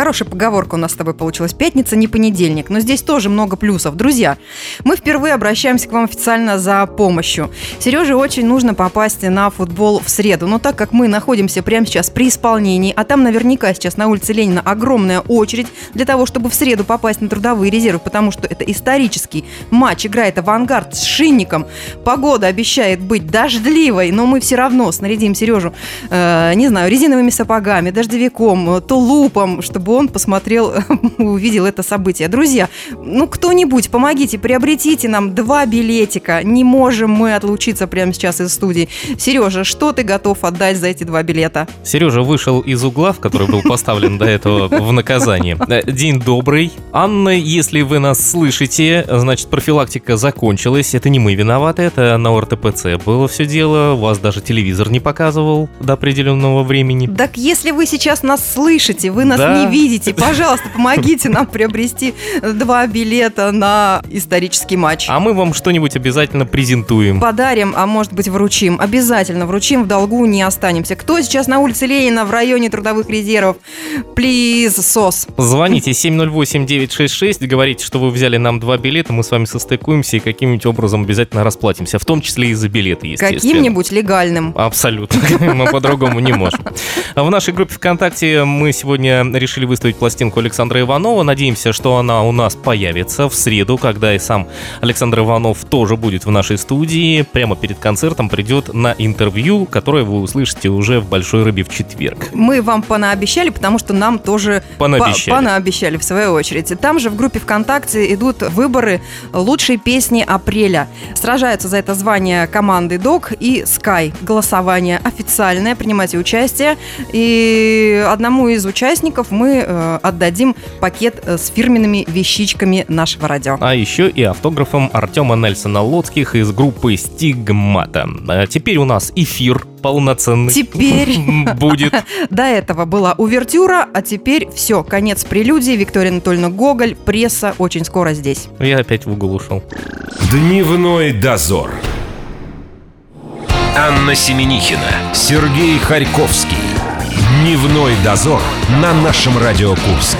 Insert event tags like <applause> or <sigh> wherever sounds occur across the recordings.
Хорошая поговорка у нас с тобой получилась. Пятница, не понедельник. Но здесь тоже много плюсов. Друзья, мы впервые обращаемся к вам официально за помощью. Сереже очень нужно попасть на футбол в среду. Но так как мы находимся прямо сейчас при исполнении, а там наверняка сейчас на улице Ленина огромная очередь для того, чтобы в среду попасть на трудовые резервы, потому что это исторический матч. Играет авангард с шинником. Погода обещает быть дождливой, но мы все равно снарядим Сережу, э, не знаю, резиновыми сапогами, дождевиком, тулупом, чтобы он посмотрел, <laughs> увидел это событие. Друзья, ну кто-нибудь, помогите, приобретите нам два билетика. Не можем мы отлучиться прямо сейчас из студии. Сережа, что ты готов отдать за эти два билета? Сережа вышел из угла, в который был поставлен до этого в наказание. Э, День добрый. Анна, если вы нас слышите, значит, профилактика закончилась. Это не мы виноваты, это на ОРТПЦ было все дело. Вас даже телевизор не показывал до определенного времени. Так если вы сейчас нас слышите, вы нас Да. не видите, пожалуйста, помогите нам приобрести два билета на исторический матч. А мы вам что-нибудь обязательно презентуем. Подарим, а может быть вручим. Обязательно вручим, в долгу не останемся. Кто сейчас на улице Ленина в районе трудовых резервов? Плиз, сос. Звоните 708-966, говорите, что вы взяли нам два билета, мы с вами состыкуемся и каким-нибудь образом обязательно расплатимся, в том числе и за билеты, естественно. Каким-нибудь легальным. Абсолютно. <laughs> Мы по-другому не можем. А В нашей группе ВКонтакте мы сегодня решили выставить пластинку Александра Иванова. Надеемся, что она у нас появится в среду, когда и сам Александр Иванов тоже будет в нашей студии. Прямо перед концертом придет на интервью, которое вы услышите уже в «Большой рыбе» в четверг. Мы вам понаобещали, потому что нам тоже Понаобещали. по- понаобещали, в свою очередь. Там же в группе ВКонтакте идут выборы лучшей песни апреля. Сражаются за это звание команды Док и Sky. Голосование официальное, принимайте участие. И одному из участников мы э, отдадим пакет э, с фирменными вещичками нашего радио. А еще и автографом Артема Нельсона Лоцких из группы «Стигмата». А Теперь у нас эфир полноценный. Теперь <laughs> Будет. <laughs> До этого была увертюра, а теперь все, конец прелюдии. Виктория Анатольевна Гоголь, пресса очень скоро здесь. Я опять в угол ушел. Дневной дозор. Анна Семенихина, Сергей Харьковский. Дневной дозор на нашем Радио Курск.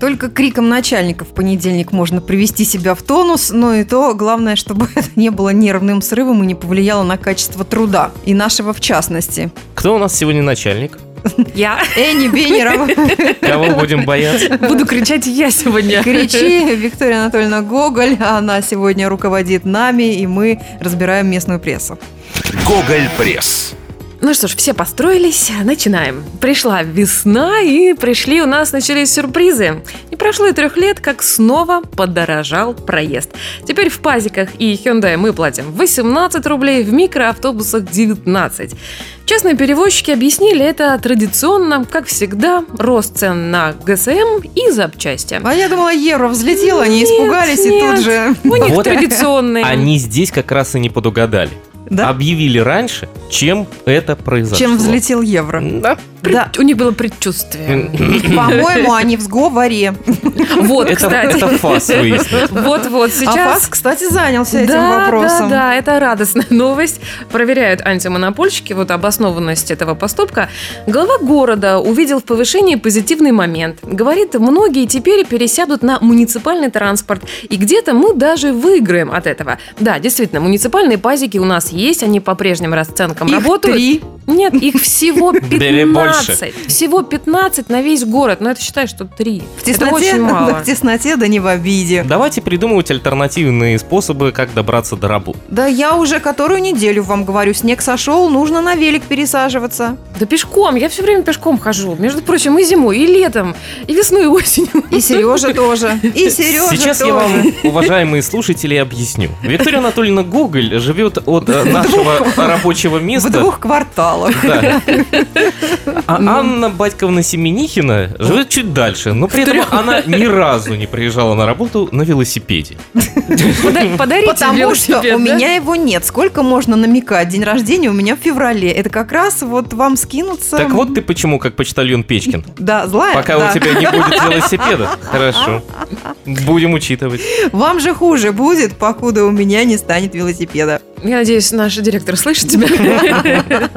Только криком начальника в понедельник можно привести себя в тонус, но и то главное, чтобы <laughs> это не было нервным срывом и не повлияло на качество труда, и нашего в частности. Кто у нас сегодня начальник? Я Энни Бенерова, Кого будем бояться? буду кричать я сегодня. кричи, Виктория Анатольевна Гоголь, она сегодня руководит нами, и мы разбираем местную прессу. Гоголь Пресс. Ну что ж, все построились, начинаем. Пришла весна, и пришли у нас, начались сюрпризы. Не прошло и трех лет, как снова подорожал проезд. Теперь в пазиках и Hyundai мы платим 18 рублей, в микроавтобусах 19. Частные перевозчики объяснили это традиционно, как всегда, рост цен на ГСМ и запчасти. А я думала, евро взлетело, они Нет, испугались и нет. тут же... У них Вот традиционные. Они здесь как раз и не подугадали. Да? Объявили раньше, чем это произошло. Чем взлетел евро. Да. Да. У них было предчувствие. <laughs> По-моему, они в сговоре. Вот, кстати. это фас. Вот-вот, А сейчас... ФАС, кстати, занялся этим вопросом. Да, да, это радостная новость. Проверяют антимонопольщики вот обоснованность этого поступка. Глава города увидел в повышении позитивный момент. Говорит, многие теперь пересядут на муниципальный транспорт. И где-то мы даже выиграем от этого. Да, действительно, муниципальные пазики у нас есть, они по прежним расценкам Их работают. три. Нет, их всего <laughs> Бери больше. 15. Всего 15 на весь город. Но это считай, что 3. В тесноте, Это очень да, мало. <laughs> в тесноте, да не в обиде. Давайте придумывать альтернативные способы, как добраться до работы. Да я уже которую неделю вам говорю, снег сошел, нужно на велик пересаживаться. Да пешком, я все время пешком хожу. Между прочим, и зимой, и летом, и весной, и осенью. И Сережа тоже. И <laughs> Сережа Сейчас тоже. я вам, уважаемые слушатели, объясню. Виктория Анатольевна Гоголь живет от нашего рабочего В места двух кварталах. Баллов. Да. А Анна Батьковна Семенихина живет чуть дальше, но при этом она ни разу не приезжала на работу на велосипеде. Пода- Подарите Потому что у да? меня его нет. Сколько можно намекать? День рождения у меня в феврале. Это как раз вот вам скинуться. Так вот ты почему как почтальон Печкин. Да, злая. Пока да. у тебя не будет <laughs> велосипеда. Хорошо. Будем учитывать. Вам же хуже будет, покуда у меня не станет велосипеда. Я надеюсь, наш директор слышит тебя. <laughs>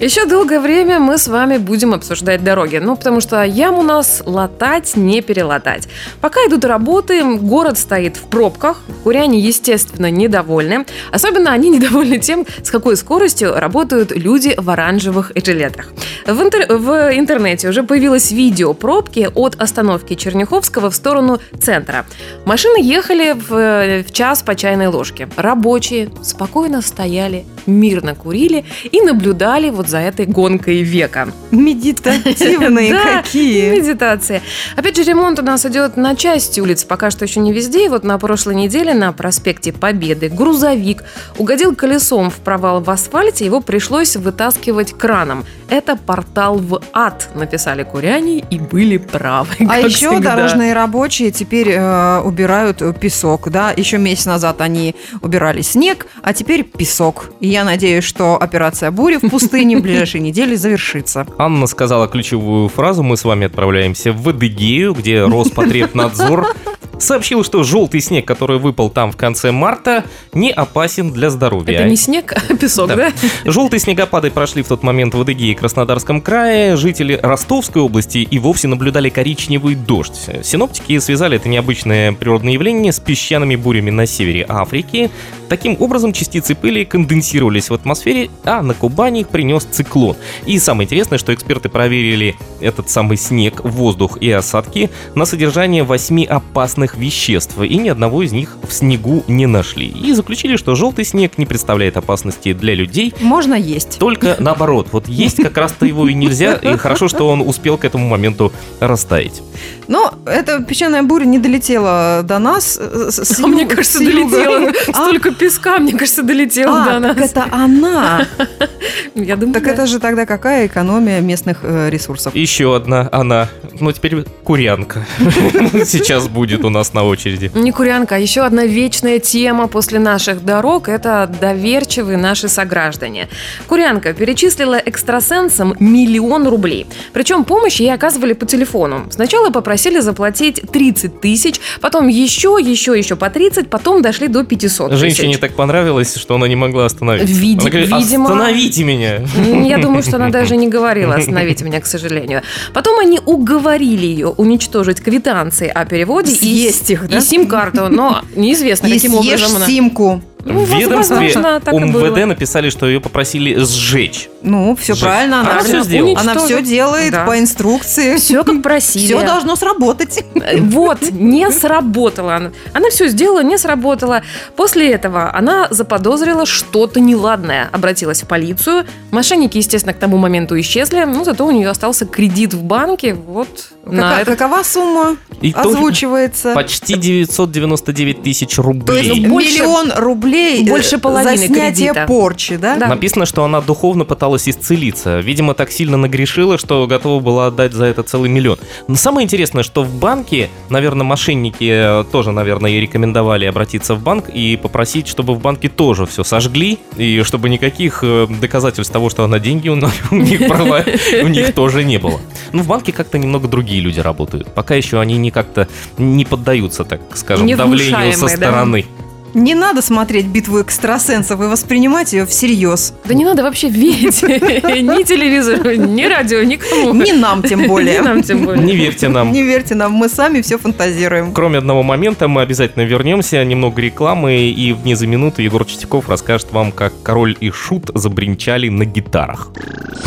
Еще долгое время мы с вами будем обсуждать дороги. Ну, потому что ям у нас латать, не перелатать. Пока идут работы, город стоит в пробках. Куряне, естественно, недовольны. Особенно они <laughs> недовольны тем, с какой скоростью работают люди в оранжевых жилетах. В, интер- в интернете уже появилось видео пробки от остановки Черняховского в сторону центра. Машины ехали в, в час по чайной ложке. Рабочие спокойно стояли, мирно курили и наблюдали вот за этой гонкой века. Медитативные <laughs> какие. Медитация. Опять же, ремонт у нас идет на части улиц, пока что еще не везде. И вот на прошлой неделе на проспекте Победы грузовик угодил колесом в провал в асфальте, его пришлось вытаскивать краном. Это портал в ад, написали куряне и были правы. <laughs> А еще всегда. дорожные рабочие теперь э, убирают э, песок, да? Еще месяц назад они убирали снег, а теперь песок. И я надеюсь, что операция «Буря» в пустыне в ближайшие недели завершится. Анна сказала ключевую фразу. Мы с вами отправляемся в Адыгею, где Роспотребнадзор сообщил, что желтый снег, который выпал там в конце марта, не опасен для здоровья. Это не снег, а песок, Да. да? Желтые снегопады прошли в тот момент в Адыгее и Краснодарском крае. Жители Ростовской области и вовсе наблюдали коричневый дождь. Синоптики связали это необычное природное явление с песчаными бурями на севере Африки. Таким образом, частицы пыли конденсировались в атмосфере, а на Кубани их принес циклон. И самое интересное, что эксперты проверили этот самый снег, воздух и осадки на содержание восьми опасных веществ, и ни одного из них в снегу не нашли. И заключили, что желтый снег не представляет опасности для людей, Можно есть. только <laughs> наоборот, вот есть как раз-то его и нельзя, и хорошо, что он успел к этому моменту растаять. Но эта песчаная буря не долетела до нас. э, с- с А мне юга- кажется, долетело. А? Столько песка, мне кажется, долетело А, до нас. так это она. <laughs> Я думаю, Так да. это же тогда какая экономия местных э, ресурсов? Еще одна она, ну теперь курянка. <laughs> Сейчас будет у нас на очереди. Не курянка, а еще одна вечная тема после наших дорог – это доверчивые наши сограждане. Курянка перечислила экстрасенсам миллион рублей. Причем помощь ей оказывали по телефону. Сначала попросили заплатить 30 тысяч, потом еще, еще, еще по 30, потом дошли до 500 тысяч. Женщине так понравилось, что она не могла остановиться. Види- Она говорит, видимо- остановите меня. Я думаю, что она даже не говорила «остановите меня», к сожалению. Потом они уговорили ее уничтожить квитанции о переводе и, Съесть их, да? и сим-карту, но неизвестно, И каким образом она... симку. Ну, В ведомстве возможно. УМВД написали, что ее попросили сжечь. Ну, все Жесть. правильно. Она, Она всё сделала. Она все делает Да. по инструкции. Все как просили. Все должно сработать. Э, Вот, не сработало. Она- Она все сделала, не сработало. После этого она заподозрила что-то неладное. Обратилась в полицию. Мошенники, естественно, к тому моменту исчезли. Но зато у нее остался кредит в банке. Вот на Кака- этот Какова сумма И озвучивается? почти 999 тысяч То есть рублей. больше- миллион рублей э, больше половины за снятие кредита. порчи, да? Да. Написано, что она духовно пыталась исцелиться. Видимо, так сильно нагрешила, что готова была отдать за это целый миллион. Но самое интересное, что в банке, наверное, мошенники э, тоже, наверное, ей рекомендовали обратиться в банк и попросить, чтобы в банке тоже все сожгли, и чтобы никаких э, доказательств того, что она деньги у <laughs> у них права, у них тоже не было. Ну, в банке как-то немного другие люди работают. Пока еще они не как-то не поддаются, так скажем, давлению со Невнушаемые, да? Не надо смотреть битву экстрасенсов и воспринимать ее всерьез. Да не надо вообще верить <laughs> ни телевизору, ни радио, никому. Не нам тем Не более. <laughs> нам тем более. Не верьте нам. Не верьте нам, мы сами все фантазируем. Кроме одного момента, мы обязательно вернемся, немного рекламы, и вне за минуту Егор Чистяков расскажет вам, как король и шут забринчали на гитарах.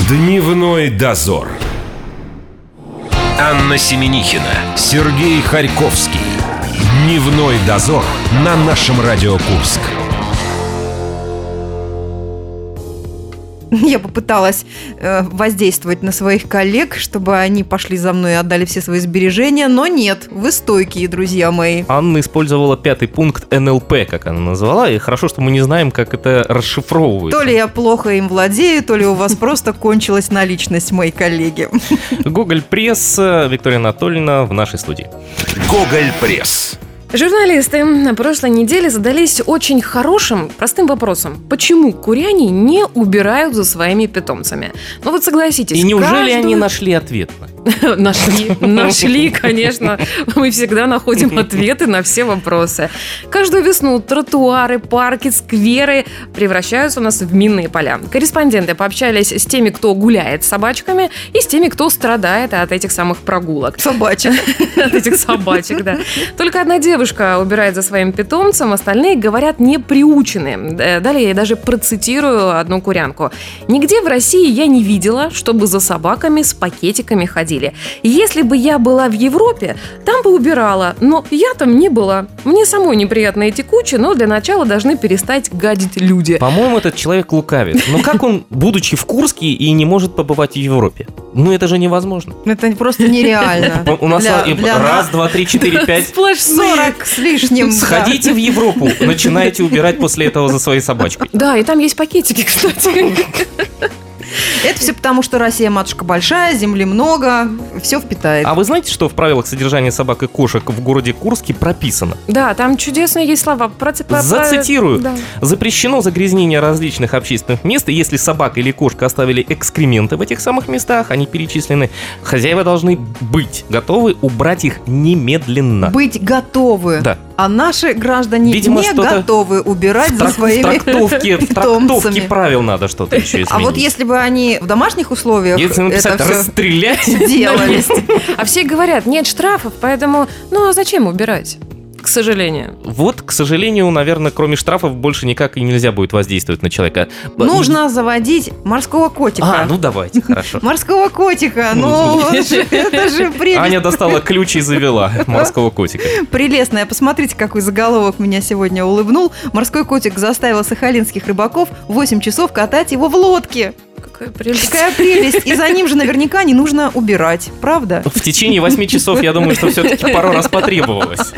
Дневной дозор. Анна Семенихина, Сергей Харьковский. Дневной дозор на нашем Радио Курск. Я попыталась э, воздействовать на своих коллег, чтобы они пошли за мной и отдали все свои сбережения, но нет, вы стойкие, друзья мои. Анна использовала пятый пункт НЛП, как она назвала, и хорошо, что мы не знаем, как это расшифровывается. То ли я плохо им владею, то ли у вас <laughs> просто кончилась наличность, мои коллеги. Гоголь Пресс, Виктория Анатольевна в нашей студии. Гоголь Пресс. Журналисты на прошлой неделе задались очень хорошим, простым вопросом. Почему куряне не убирают за своими питомцами? Ну вот согласитесь. И неужели каждую- они нашли ответ? <laughs> Нашли, <laughs> нашли, конечно. Мы всегда находим <laughs> ответы на все вопросы. Каждую весну тротуары, парки, скверы превращаются у нас в минные поля. Корреспонденты пообщались с теми, кто гуляет с собачками, и с теми, кто страдает от этих самых прогулок. Собачек. От этих собачек, да. Только одна девушка убирает за своим питомцем, остальные говорят не приучены. Э, Далее я даже процитирую одну курянку. Нигде в России я не видела, чтобы за собаками с пакетиками ходили. Если бы я была в Европе, там бы убирала, но я там не была. Мне самой неприятно эти кучи, но для начала должны перестать гадить люди. По-моему, этот человек лукавит. Но как он, будучи в Курске, и не может побывать в Европе? Ну, это же невозможно. Это просто нереально. У нас раз, два, три, четыре, пять. Сплошные. 40 с лишним. Сходите в Европу, начинайте убирать после этого за своей собачкой. Да, и там есть пакетики, <laughs> кстати. Это все потому, что Россия матушка большая, земли много, все впитает. А вы знаете, что в правилах содержания собак и кошек в городе Курске прописано? Да, там чудесные есть слова. Про- Зацитирую. Да. Запрещено загрязнение различных общественных мест, и если собака или кошка оставили экскременты в этих самых местах, они перечислены, хозяева должны быть готовы убрать их немедленно. Быть готовы. Да. А наши граждане Видимо, не готовы убирать за своими трактовке, в трактовке правил надо что-то еще изменить. А вот если бы они в домашних условиях Если написать это все расстрелять, делали, <laughs> А все говорят, нет штрафов, поэтому, ну а зачем убирать? К сожалению. вот, к сожалению, наверное, кроме штрафов больше никак и нельзя будет воздействовать на человека. нужно заводить морского котика. А, ну давайте, хорошо. <laughs> Морского котика, ну <laughs> это же прелесть. Аня достала ключ и завела морского котика. Прелестная. Посмотрите, какой заголовок меня сегодня улыбнул. Морской котик заставил сахалинских рыбаков 8 часов катать его в лодке. Какая прелесть. Какая прелесть. И за ним же наверняка не нужно убирать, правда? В течение восьми часов, я думаю, что все-таки пару раз потребовалось.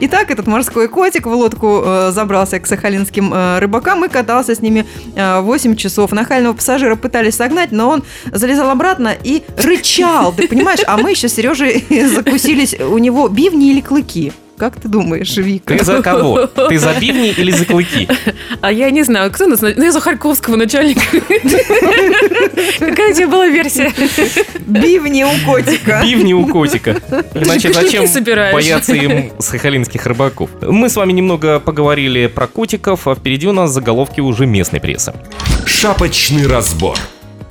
Итак, этот морской котик в лодку э, забрался к сахалинским э, рыбакам и катался с ними э, 8 часов. Нахального пассажира пытались согнать, но он залезал обратно и рычал. Ты понимаешь? А мы еще с Сережей <laughs> закусились у него бивни или клыки. Как ты думаешь, Вика? Ты за кого? <laughs> Ты за бивни или за клыки? А я не знаю, кто нас... Ну, я за Харьковского начальника. Какая у тебя была версия? Бивни у котика. Бивни у котика. Иначе зачем бояться им сахалинских рыбаков? Мы с вами немного поговорили про котиков, а впереди у нас заголовки уже местной прессы. Шапочный разбор.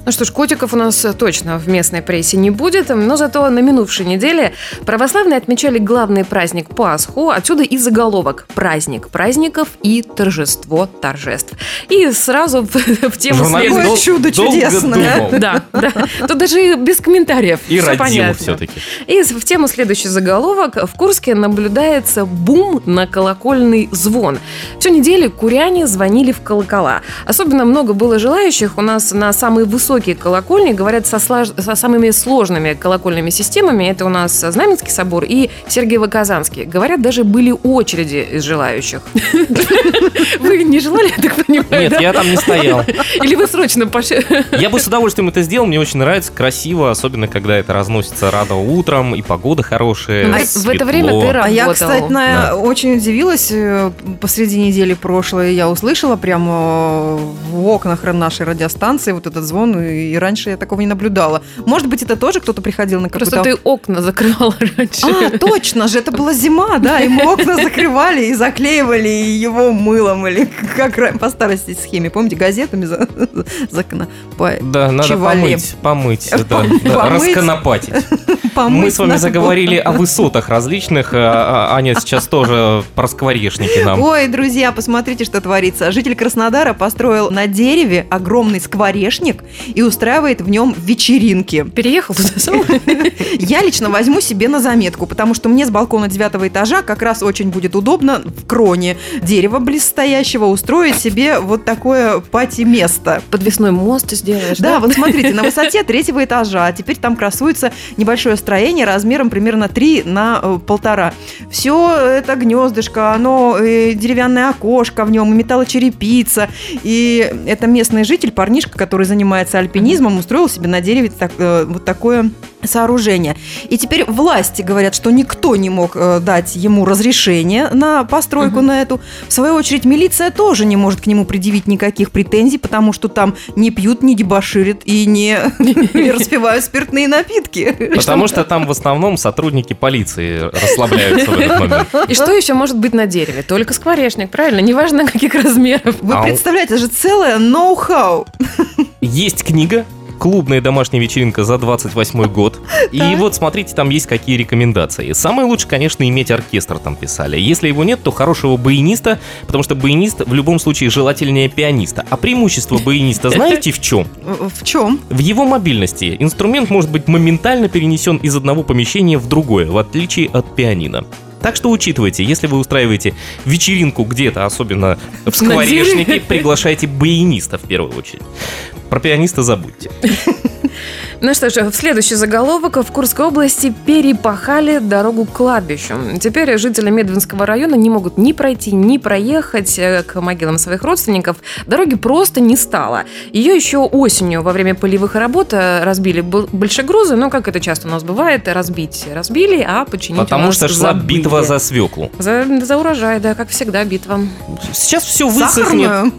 Ну что ж, котиков у нас э, точно в местной прессе не будет, но зато на минувшей неделе православные отмечали главный праздник Пасху, отсюда и заголовок «Праздник праздников и торжество торжеств». И сразу в, <laughs> в тему Какое дол- чудо чудесное. Да, да. Тут даже без комментариев. И родил понятно. все-таки. И в тему следующий заголовок. В Курске наблюдается бум на колокольный звон. Всю неделю куряне звонили в колокола. Особенно много было желающих у нас на самые высокие колокольни, говорят, со, слаж- со самыми сложными колокольными системами. Это у нас Знаменский собор и Сергиево-Казанский. Говорят, даже были очереди из желающих. <laughs> Вы не желали, я так понимаю, Нет, я там не стоял. Или вы срочно пошли? Я бы с удовольствием это сделал, мне очень нравится, красиво, особенно когда это разносится рано утром, и погода хорошая, Ну, в это время ты А я, работал. кстати, на- Да. очень удивилась. э, Посреди недели прошлой я услышала прямо в окнах нашей радиостанции вот этот звон, и раньше я такого не наблюдала. Может быть, это тоже кто-то приходил на какой-то... Просто ты окна закрывала <laughs> раньше. А, точно же, это была зима, да, и мы окна закрывали и заклеивали его мылом, или как по старости схеме, помните, газетами за, за окна по- Да, надо помыть, помыть, да, расконопатить. Мы с вами заговорили о высотах различных, а а Аня сейчас тоже про скворечники нам. Ой, друзья, посмотрите, что творится. Житель Краснодара построил на дереве огромный скворечник и устраивает в нем вечеринки. Переехал туда сам? <laughs> Я лично возьму себе на заметку, потому что мне с балкона девятого этажа как раз очень будет удобно в кроне дерева близстоящего устроить себе вот такое пати-место. Подвесной мост сделаешь, Да, вот смотрите, на <laughs> высоте третьего этажа, теперь там красуется небольшое строение размером примерно 3 на э, полтора. Все это гнездышко, оно э, деревянное окошко в нем, и металлочерепица. И это местный житель, парнишка, который занимается альпинизмом, устроил себе на дереве так, э, вот такое сооружение. И теперь власти говорят, что никто не мог э, дать ему разрешение на постройку Мгм. на эту. В свою очередь, милиция тоже не может к нему предъявить никаких претензий, потому что там не пьют, не дебоширят и не, <laughs> распивают спиртные напитки. Потому что там в основном сотрудники полиции расслабляются в этот момент. <laughs> И что еще может быть на дереве? Только скворечник, правильно? Неважно, <laughs> каких размеров. Вы Ау. представляете, это же целое ноу-хау. Есть книга «Клубная домашняя вечеринка за 28 год». И вот смотрите, там есть какие рекомендации. Самое лучше, конечно, иметь оркестр, там писали. Если его нет, то хорошего баяниста, потому что баянист в любом случае желательнее пианиста. А преимущество баяниста <laughs> знаете в чем? В чем? В его мобильности. Инструмент может быть моментально перенесен из одного помещения в другое, в отличие от пианино. Так что учитывайте, если вы устраиваете вечеринку где-то, особенно в скворечнике, приглашайте баяниста в первую очередь. Про пианиста забудьте. <laughs> Ну что ж, в следующий заголовок. В Курской области перепахали дорогу к кладбищу. Теперь жители Медвинского района не могут ни пройти, ни проехать э, к могилам своих родственников. Дороги просто не стало. Ее еще осенью во время полевых работ э, разбили большегрузы. Но, как это часто у нас бывает, разбить разбили, а починить у Потому нас что шла забыли. битва за свеклу. За, за урожай, да, как всегда, битва. Сейчас все высохнет, Сахарную?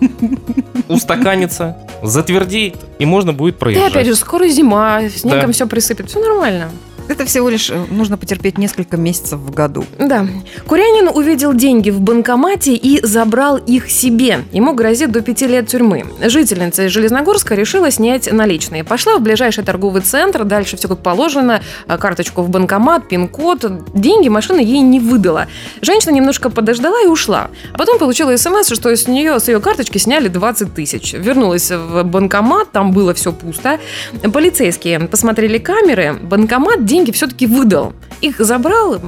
устаканится, затвердеет, и можно будет проезжать. опять же, скоро зима, снегом Да. все присыпет, все нормально. Это всего лишь э, нужно потерпеть несколько месяцев в году. Да. Курянин увидел деньги в банкомате и забрал их себе. Ему грозит до пяти лет тюрьмы. Жительница Железногорска решила снять наличные. Пошла в ближайший торговый центр, дальше все как положено, а, карточку в банкомат, пин-код. Деньги машина ей не выдала. Женщина немножко подождала и ушла. А потом получила смс, что с нее, с ее карточки сняли 20 тысяч. Вернулась в банкомат, там было все пусто. Полицейские посмотрели камеры, банкомат деньги все-таки выдал. Их забрал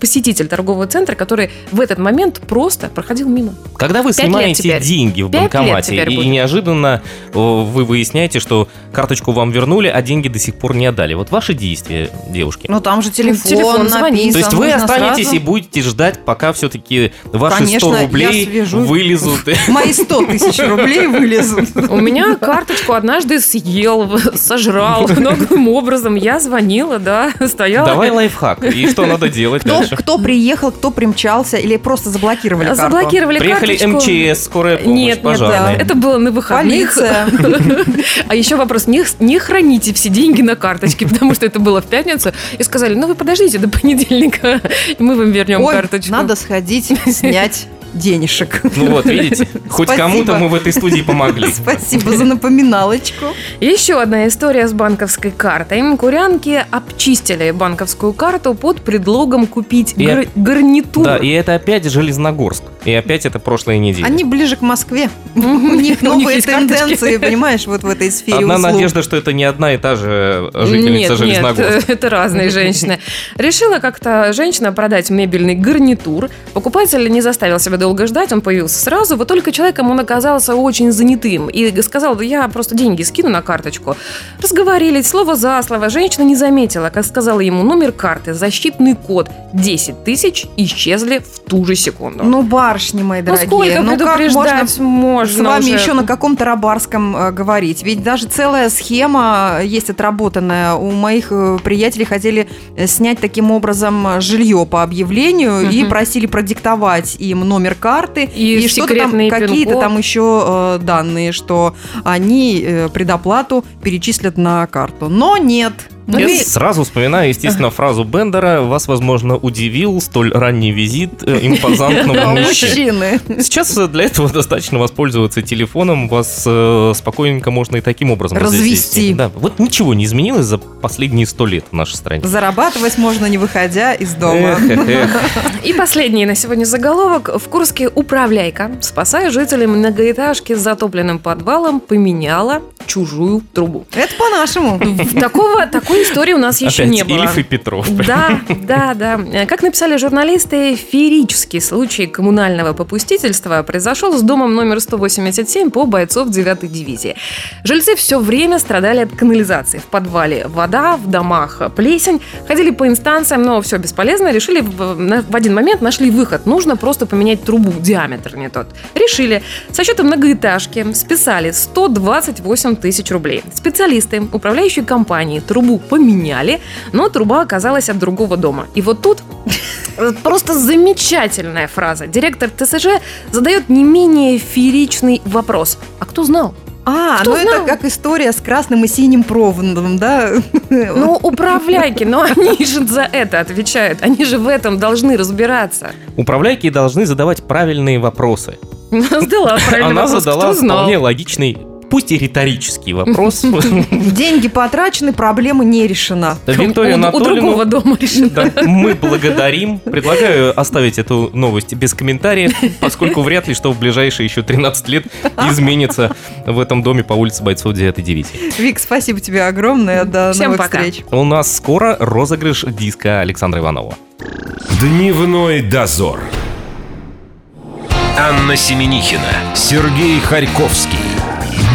посетитель торгового центра, который в этот момент просто проходил мимо. Когда вы снимаете деньги в банкомате и будет. неожиданно вы выясняете, что карточку вам вернули, а деньги до сих пор не отдали. Вот ваши действия, девушки. Ну там же телефон, телефон, звонить. написан, То есть вы останетесь сразу- и будете ждать, пока все-таки ваши Конечно, 100 я рублей вылезут. <laughs> Мои 100 тысяч рублей вылезут. У меня карточку однажды съел, <laughs> сожрал <laughs> новым образом. Я звонила, да, <laughs> стояла. Давай лайфхак. И что надо делать Кто, дальше? кто приехал, кто примчался или просто заблокировали карту? Заблокировали Приехали карточку. МЧС, скорая помощь, Нет, нет, пожарные. да, это было на выходных. Полиция. <laughs> А еще вопрос, не, не храните все деньги на карточке, потому что это было в пятницу. И сказали, ну вы подождите до понедельника, <laughs> и мы вам вернем Ой, карточку. надо сходить снять денежек. Ну вот, видите, хоть кому-то мы в этой студии помогли. <laughs> Спасибо за напоминалочку. Еще одна история с банковской картой. Курянки обчистили банковскую карту под предлогом купить И гар- гарнитур. Да, и это опять Железногорск. И опять это прошлая неделя. Они ближе к Москве. <laughs> <laughs> У них новые тенденции, понимаешь, вот в этой сфере Одна надежда, что это не одна и та же жительница нет, Железногорска. Нет, это разные женщины. Решила как-то женщина продать мебельный гарнитур. Покупатель не заставил себя долго ждать, он появился сразу. Вот только человеком он оказался очень занятым. И сказал, я просто деньги скину на карточку. Разговорились, слово за слово. Женщина не заметила, как сказала ему номер карты, защитный код 10 тысяч исчезли в ту же секунду. Ну, барышни мои Ну, дорогие, сколько ну как можно предупреждать можно, с вами уже? еще на каком-то рабарском э, говорить? Ведь даже целая схема есть отработанная. У моих э, приятелей хотели э, снять таким образом э, жилье по объявлению и Мгм. просили продиктовать им номер карты И что-то там, какие-то там еще э, данные, что они э, предоплату перечислят на карту. Но нет, Ну, Я и- сразу вспоминаю, естественно, фразу Бендера. Вас, возможно, удивил столь ранний визит э, импозантного <laughs> мужчины. Мужчины. Сейчас э, для этого достаточно воспользоваться телефоном. Вас э, спокойненько можно и таким образом Развести. Да, вот ничего не изменилось за последние сто лет в нашей стране. Зарабатывать можно, не выходя из дома. Эх, эх, эх. <laughs> И последний на сегодня заголовок. В Курске управляйка, спасая жителей многоэтажки с затопленным подвалом, поменяла чужую трубу. Это по-нашему. Такого, такой истории у нас еще Опять не было. Ильф и Петров. Да, да, да. Как написали журналисты, феерический случай коммунального попустительства произошел с домом номер 187 по бойцов 9-й дивизии. Жильцы все время страдали от канализации. В подвале вода, в домах плесень. Ходили по инстанциям, но все бесполезно. Решили в один момент нашли выход. Нужно просто поменять трубу, диаметр не тот. Решили. Со счета многоэтажки списали 128 тысяч рублей. Специалисты, управляющие компании, трубу поменяли, но труба оказалась от другого дома. И вот тут <laughs> просто замечательная фраза. Директор ТСЖ задает не менее фееричный вопрос. А кто знал? А, Кто ну это знал? как история с красным и синим проводом, да? <laughs> Ну, управляйки, но они же за это отвечают. Они же в этом должны разбираться. Управляйки должны задавать правильные вопросы. Задала <laughs> правильный Она вопрос. задала Кто знал? вполне логичный, пусть и риторический вопрос. <laughs> Деньги потрачены, проблема не решена. Виктория у, у Анатольевна другого дома решили. Да, мы благодарим. Предлагаю оставить эту новость без комментариев, поскольку вряд ли что в ближайшие еще 13 лет изменится в этом доме по улице бойцов 9 дивизии. Вик, спасибо тебе огромное. До Всем новых пока. встреч. У нас скоро розыгрыш диска Александра Иванова. Дневной дозор. Анна Семенихина, Сергей Харьковский.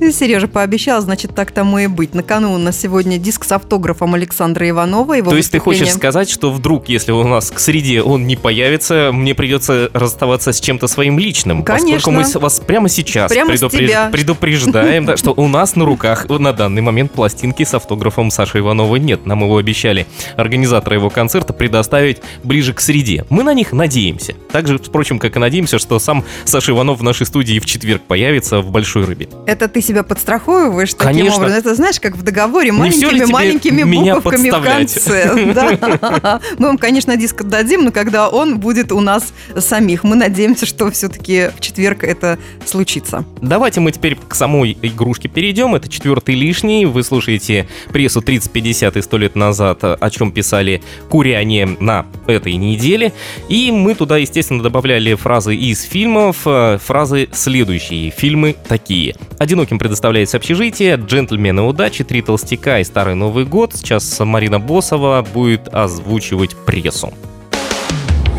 Сережа пообещал, значит, так тому и быть. На кону у нас сегодня диск с автографом Александра Иванова. Его То есть ты хочешь сказать, что вдруг, если у нас к среде он не появится, мне придется расставаться с чем-то своим личным? Конечно. Поскольку мы вас прямо сейчас Прямо тебя. предупреждаем, да, <laughs> что у нас на руках на данный момент пластинки с автографом Саши Иванова нет. Нам его обещали организаторы его концерта предоставить ближе к среде. Мы на них надеемся. Так же, впрочем, как и надеемся, что сам Саша Иванов в нашей студии в четверг появится в Большой Рыбе. Это ты себя подстраховываешь таким Конечно. образом. Это знаешь, как в договоре, маленькими маленькими буковками в конце. <laughs> Да. Мы вам, конечно, диск отдадим, но когда он будет у нас самих. Мы надеемся, что все-таки в четверг это случится. Давайте мы теперь к самой игрушке перейдем. Это четвертый лишний. Вы слушаете прессу 3050 и 100 лет назад, о чем писали куряне на этой неделе. И мы туда, естественно, добавляли фразы из фильмов. Э, Фразы следующие. Фильмы такие. «Одиноким предоставляется общежитие», «Джентльмены удачи», «Три толстяка» и «Старый Новый год». Сейчас Марина Босова будет озвучивать прессу.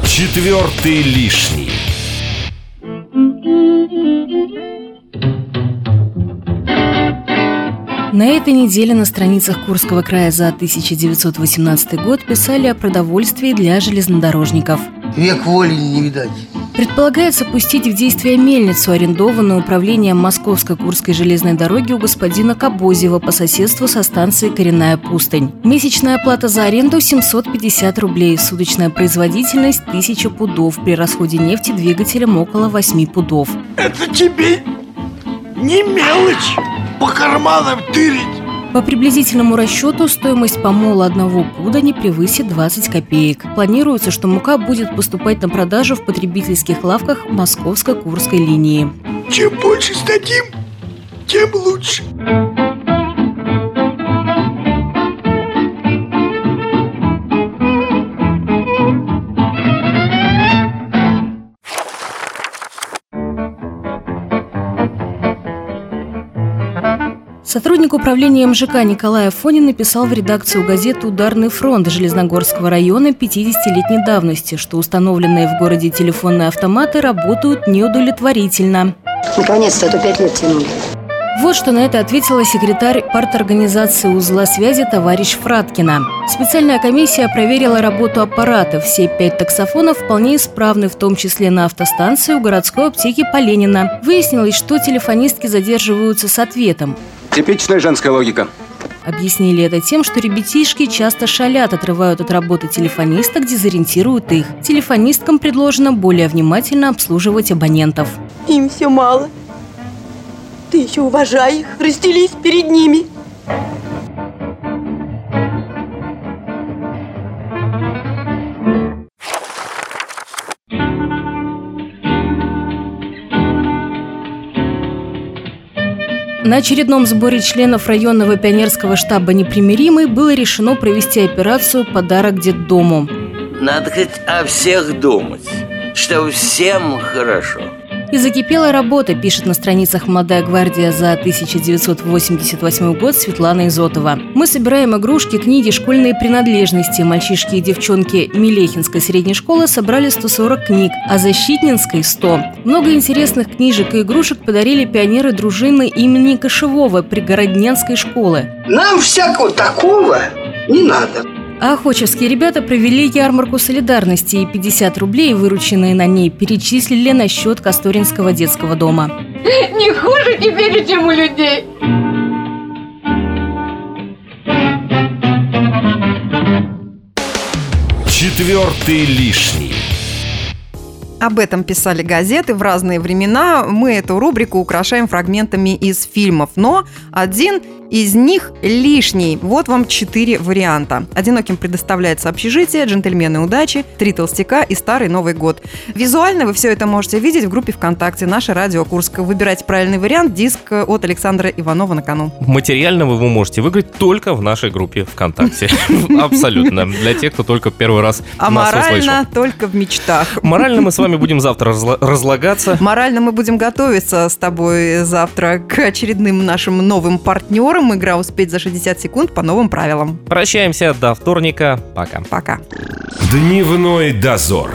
Четвертый лишний. На этой неделе на страницах Курского края за 1918 год писали о продовольствии для железнодорожников. Век воли не видать. Предполагается пустить в действие мельницу, арендованную управлением Московской Курской железной дороги у господина Кобозева по соседству со станцией «Коренная пустынь». Месячная оплата за аренду – 750 рублей, суточная производительность – 1000 пудов, при расходе нефти двигателем около 8 пудов. Это тебе не мелочь по карманам тырить. По приблизительному расчету стоимость помола одного пуда не превысит 20 копеек. Планируется, что мука будет поступать на продажу в потребительских лавках Московско-Курской линии. Чем больше сдадим, тем лучше. Сотрудник управления МЖК Николай Афонин написал в редакцию газеты «Ударный фронт» Железногорского района 50-летней давности, что установленные в городе телефонные автоматы работают неудовлетворительно. Наконец-то, а то пять лет тянули. Вот что на это ответила секретарь парторганизации узла связи товарищ Фраткина. Специальная комиссия проверила работу аппарата. Все пять таксофонов вполне исправны, в том числе на автостанции у городской аптеки Поленина. Выяснилось, что телефонистки задерживаются с ответом. Типичная женская логика. Объяснили это тем, что ребятишки часто шалят, отрывают от работы телефонисток, дезориентируют их. Телефонисткам предложено более внимательно обслуживать абонентов. Им все мало. Ты еще уважай их, разделись перед ними. На очередном сборе членов районного пионерского штаба «Непримиримый» было решено провести операцию «Подарок детдому». Надо хоть о всех думать, что всем хорошо. И закипела работа, пишет на страницах «Молодая гвардия» за 1988 год Светлана Изотова. Мы собираем игрушки, книги, школьные принадлежности. Мальчишки и девчонки Мелехинской средней школы собрали 140 книг, а Защитнинской – 100. Много интересных книжек и игрушек подарили пионеры дружины имени Кошевого Пригородненской школы. Нам всякого такого не надо. А охочевские ребята провели ярмарку солидарности и 50 рублей, вырученные на ней, перечислили на счет Касторинского детского дома. <laughs> Не хуже теперь, чем у людей. Четвертый лишний. Об этом писали газеты в разные времена. Мы эту рубрику украшаем фрагментами из фильмов. Но один из них лишний. Вот вам четыре варианта. Одиноким предоставляется общежитие, джентльмены удачи, три толстяка и старый Новый год. Визуально вы все это можете видеть в группе ВКонтакте «Наша радио Курск». Выбирайте правильный вариант. Диск от Александра Иванова на кону. Материально вы можете выиграть только в нашей группе ВКонтакте. <laughs> Абсолютно. Для тех, кто только первый раз А нас услышал. морально только в мечтах. Морально мы с вами будем завтра разла- разлагаться. Морально мы будем готовиться с тобой завтра к очередным нашим новым партнерам. Игра «Успеть за 60 секунд» по новым правилам. Прощаемся до вторника. Пока. Пока. Дневной дозор.